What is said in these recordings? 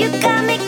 You got me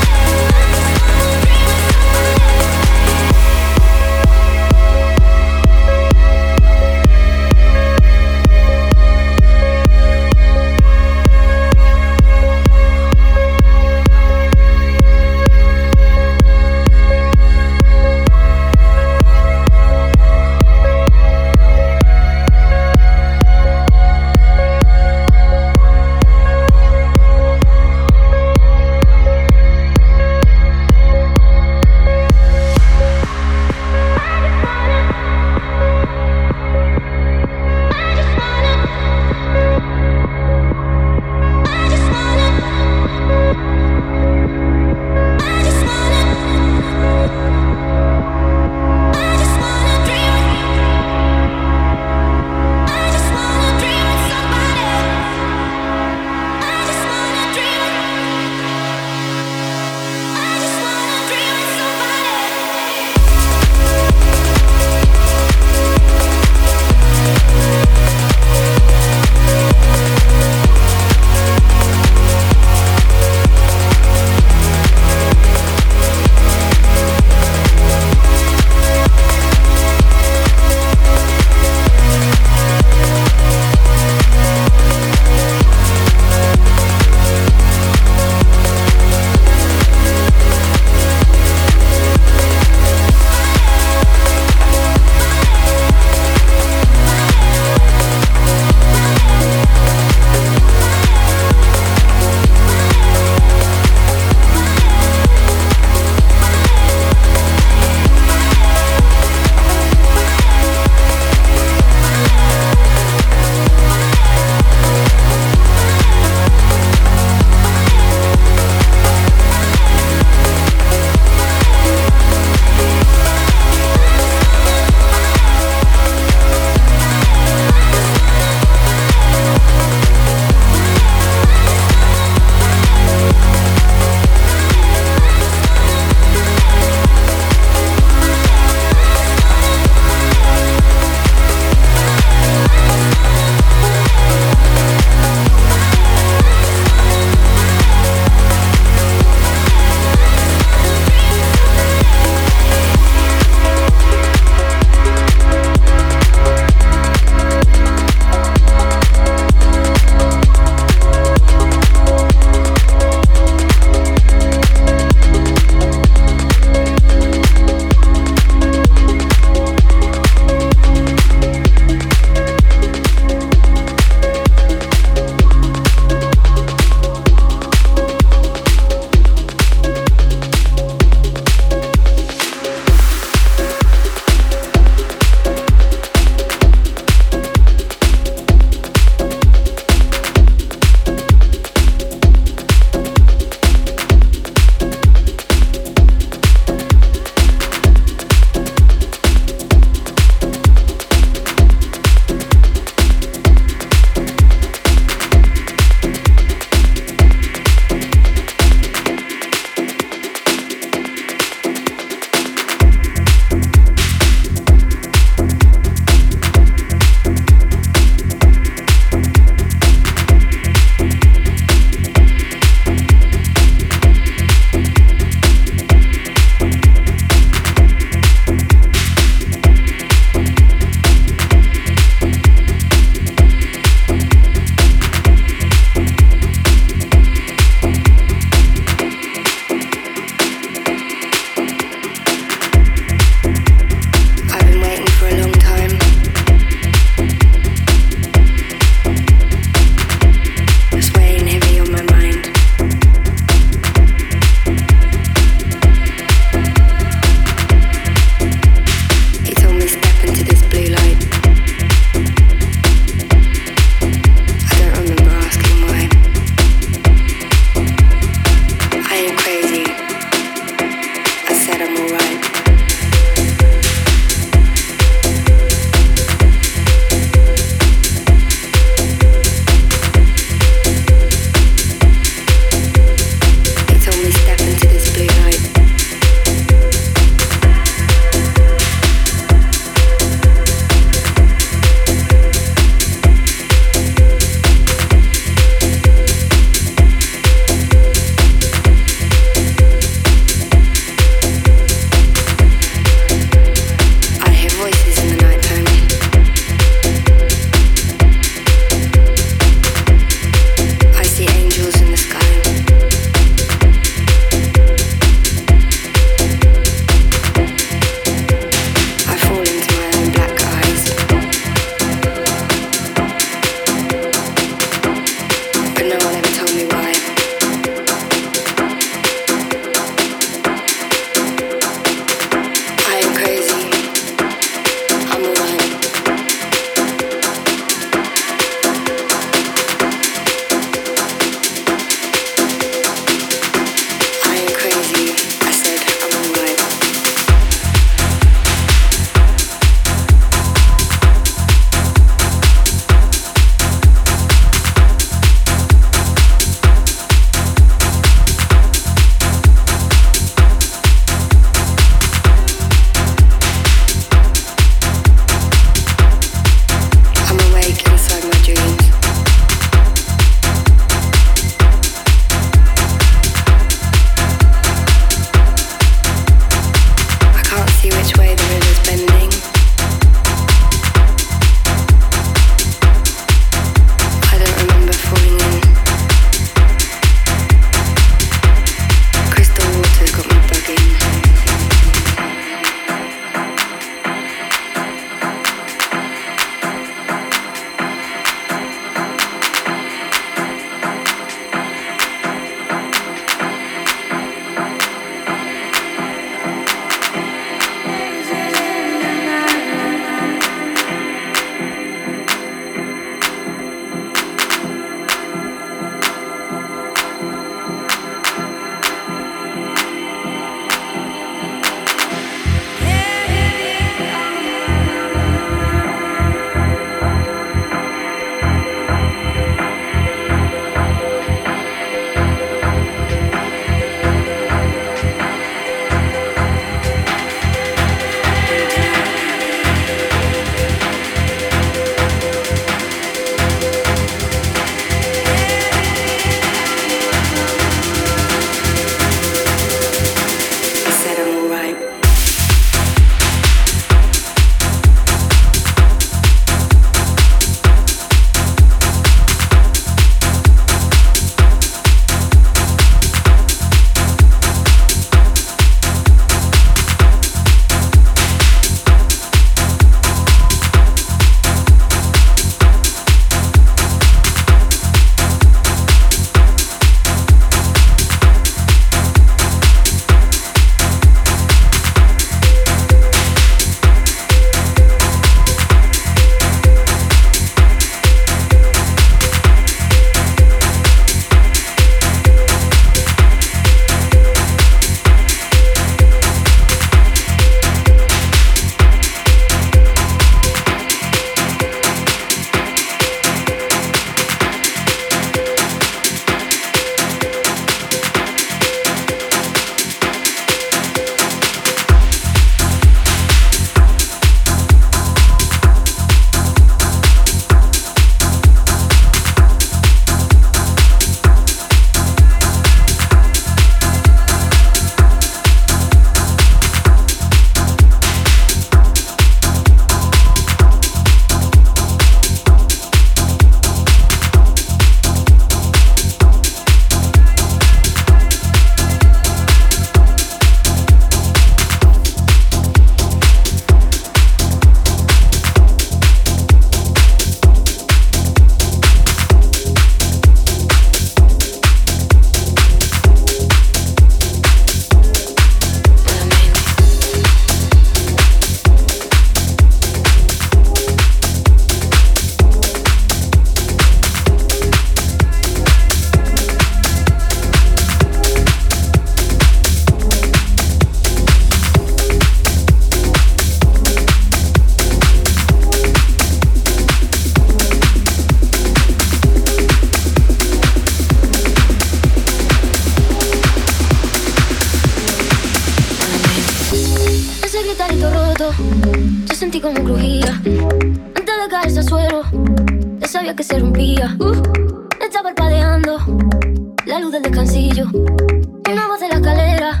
Una voz de la escalera,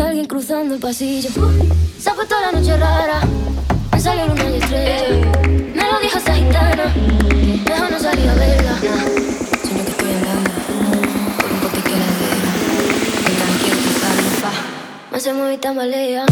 alguien cruzando el pasillo. Se ha puesto la noche rara, me salió luna y estrella. Me lo dijo esa gitana, no salir a verla. Sueño que estoy andando por un poquito de la vera. Mientras quiero cruzarlo, pa. Me hace muy tambalea.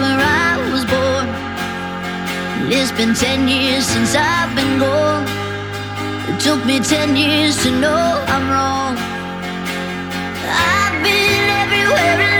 where I was born. It's been ten years since I've been gone. It took me ten years to know I'm wrong. I've been everywhere.